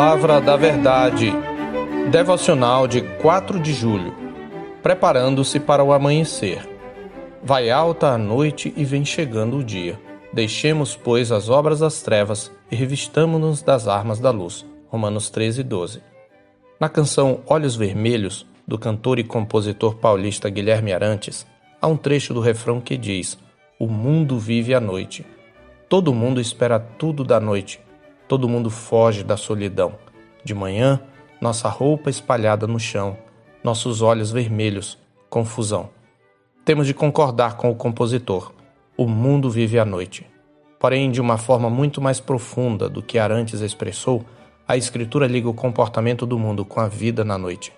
Palavra da Verdade. Devocional de 4 de julho. Preparando-se para o amanhecer. Vai alta a noite e vem chegando o dia. Deixemos, pois, as obras das trevas e revistamo-nos das armas da luz. Romanos 13, 12. Na canção Olhos Vermelhos, do cantor e compositor paulista Guilherme Arantes, há um trecho do refrão que diz: O mundo vive à noite. Todo mundo espera tudo da noite Todo mundo foge da solidão. De manhã, nossa roupa espalhada no chão, nossos olhos vermelhos, confusão. Temos de concordar com o compositor. O mundo vive à noite. Porém, de uma forma muito mais profunda do que Arantes expressou, a Escritura liga o comportamento do mundo com a vida na noite.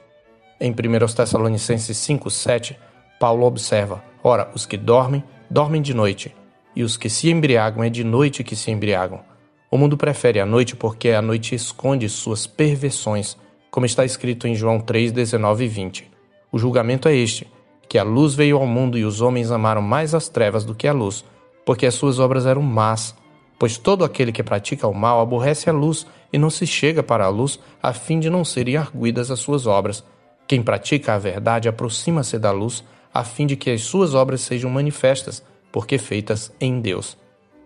Em 1 Tessalonicenses 5,7, Paulo observa: Ora, os que dormem, dormem de noite, e os que se embriagam é de noite que se embriagam. O mundo prefere a noite porque a noite esconde suas perversões, como está escrito em João 3, 19 e 20. O julgamento é este: que a luz veio ao mundo e os homens amaram mais as trevas do que a luz, porque as suas obras eram más. Pois todo aquele que pratica o mal aborrece a luz e não se chega para a luz, a fim de não serem arguidas as suas obras. Quem pratica a verdade aproxima-se da luz, a fim de que as suas obras sejam manifestas, porque feitas em Deus.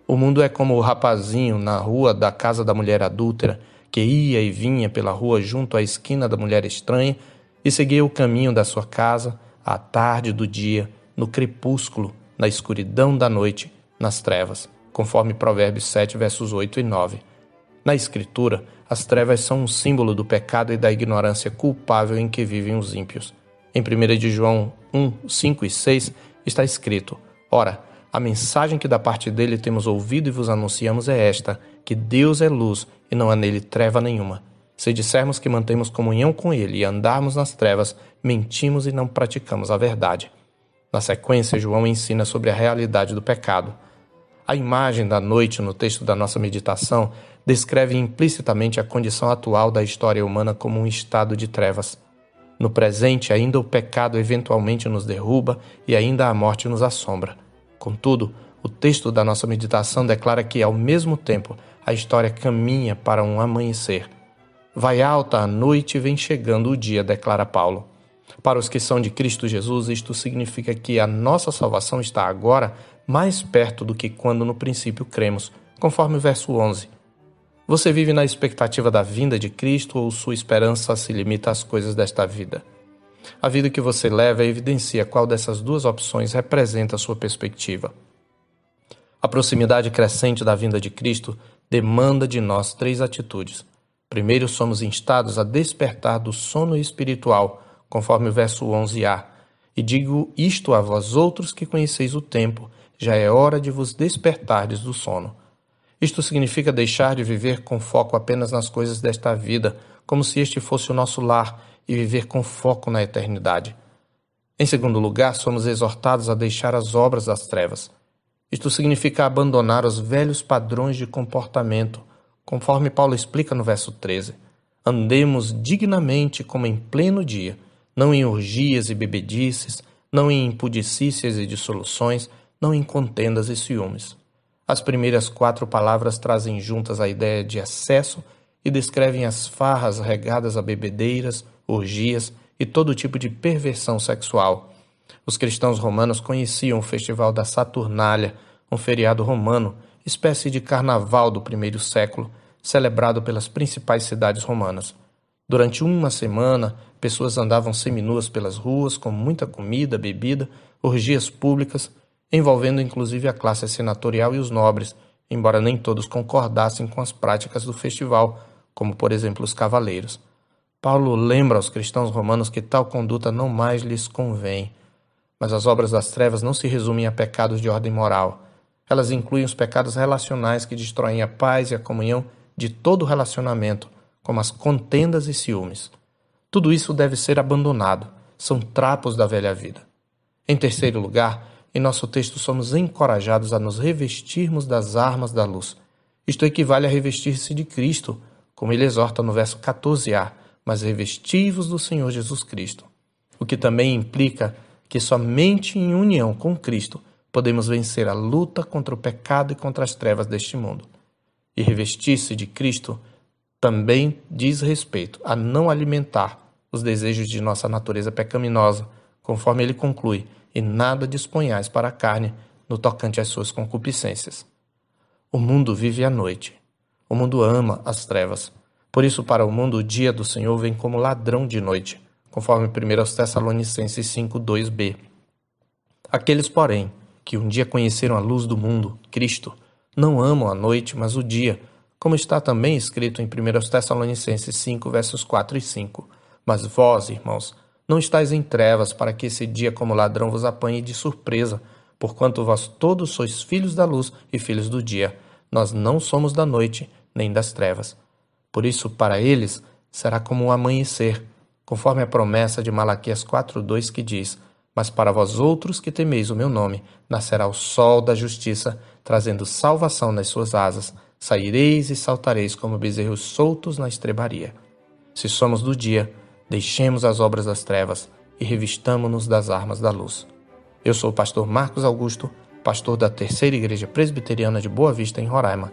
O mundo é como o rapazinho na rua da casa da mulher adúltera, que ia e vinha pela rua junto à esquina da mulher estranha e seguia o caminho da sua casa, à tarde do dia, no crepúsculo, na escuridão da noite, nas trevas, conforme Provérbios 7, versos 8 e 9. Na Escritura, as trevas são um símbolo do pecado e da ignorância culpável em que vivem os ímpios. Em 1 de João 1, 5 e 6 está escrito: Ora, a mensagem que da parte dele temos ouvido e vos anunciamos é esta: que Deus é luz e não há nele treva nenhuma. Se dissermos que mantemos comunhão com ele e andarmos nas trevas, mentimos e não praticamos a verdade. Na sequência, João ensina sobre a realidade do pecado. A imagem da noite no texto da nossa meditação descreve implicitamente a condição atual da história humana como um estado de trevas. No presente, ainda o pecado eventualmente nos derruba e ainda a morte nos assombra. Contudo, o texto da nossa meditação declara que, ao mesmo tempo, a história caminha para um amanhecer. Vai alta a noite e vem chegando o dia, declara Paulo. Para os que são de Cristo Jesus, isto significa que a nossa salvação está agora mais perto do que quando no princípio cremos, conforme o verso 11. Você vive na expectativa da vinda de Cristo ou sua esperança se limita às coisas desta vida? A vida que você leva evidencia qual dessas duas opções representa a sua perspectiva. A proximidade crescente da vinda de Cristo demanda de nós três atitudes. Primeiro, somos instados a despertar do sono espiritual, conforme o verso 11a. E digo isto a vós outros que conheceis o tempo, já é hora de vos despertardes do sono. Isto significa deixar de viver com foco apenas nas coisas desta vida, como se este fosse o nosso lar e viver com foco na eternidade. Em segundo lugar, somos exortados a deixar as obras das trevas. Isto significa abandonar os velhos padrões de comportamento, conforme Paulo explica no verso 13. Andemos dignamente como em pleno dia, não em orgias e bebedices, não em impudicícias e dissoluções, não em contendas e ciúmes. As primeiras quatro palavras trazem juntas a ideia de excesso e descrevem as farras regadas a bebedeiras, orgias e todo tipo de perversão sexual. Os cristãos romanos conheciam o festival da Saturnália, um feriado romano, espécie de carnaval do primeiro século, celebrado pelas principais cidades romanas. Durante uma semana, pessoas andavam seminuas pelas ruas com muita comida, bebida, orgias públicas, envolvendo inclusive a classe senatorial e os nobres, embora nem todos concordassem com as práticas do festival, como por exemplo os cavaleiros. Paulo lembra aos cristãos romanos que tal conduta não mais lhes convém. Mas as obras das trevas não se resumem a pecados de ordem moral. Elas incluem os pecados relacionais que destroem a paz e a comunhão de todo relacionamento, como as contendas e ciúmes. Tudo isso deve ser abandonado, são trapos da velha vida. Em terceiro lugar, em nosso texto somos encorajados a nos revestirmos das armas da luz. Isto equivale a revestir-se de Cristo, como ele exorta no verso 14a mas revestivos do Senhor Jesus Cristo. O que também implica que somente em união com Cristo podemos vencer a luta contra o pecado e contra as trevas deste mundo. E revestir-se de Cristo também diz respeito a não alimentar os desejos de nossa natureza pecaminosa, conforme ele conclui, e nada disponhais para a carne no tocante às suas concupiscências. O mundo vive à noite. O mundo ama as trevas. Por isso, para o mundo, o dia do Senhor vem como ladrão de noite, conforme 1 Tessalonicenses 5, 2b. Aqueles, porém, que um dia conheceram a luz do mundo, Cristo, não amam a noite, mas o dia, como está também escrito em 1 Tessalonicenses 5, versos 4 e 5. Mas vós, irmãos, não estáis em trevas para que esse dia como ladrão vos apanhe de surpresa, porquanto vós todos sois filhos da luz e filhos do dia. Nós não somos da noite nem das trevas. Por isso, para eles, será como o amanhecer, conforme a promessa de Malaquias 4:2 que diz: Mas para vós outros que temeis o meu nome, nascerá o sol da justiça, trazendo salvação nas suas asas. Saireis e saltareis como bezerros soltos na estrebaria. Se somos do dia, deixemos as obras das trevas e revistamo-nos das armas da luz. Eu sou o pastor Marcos Augusto, pastor da Terceira Igreja Presbiteriana de Boa Vista, em Roraima.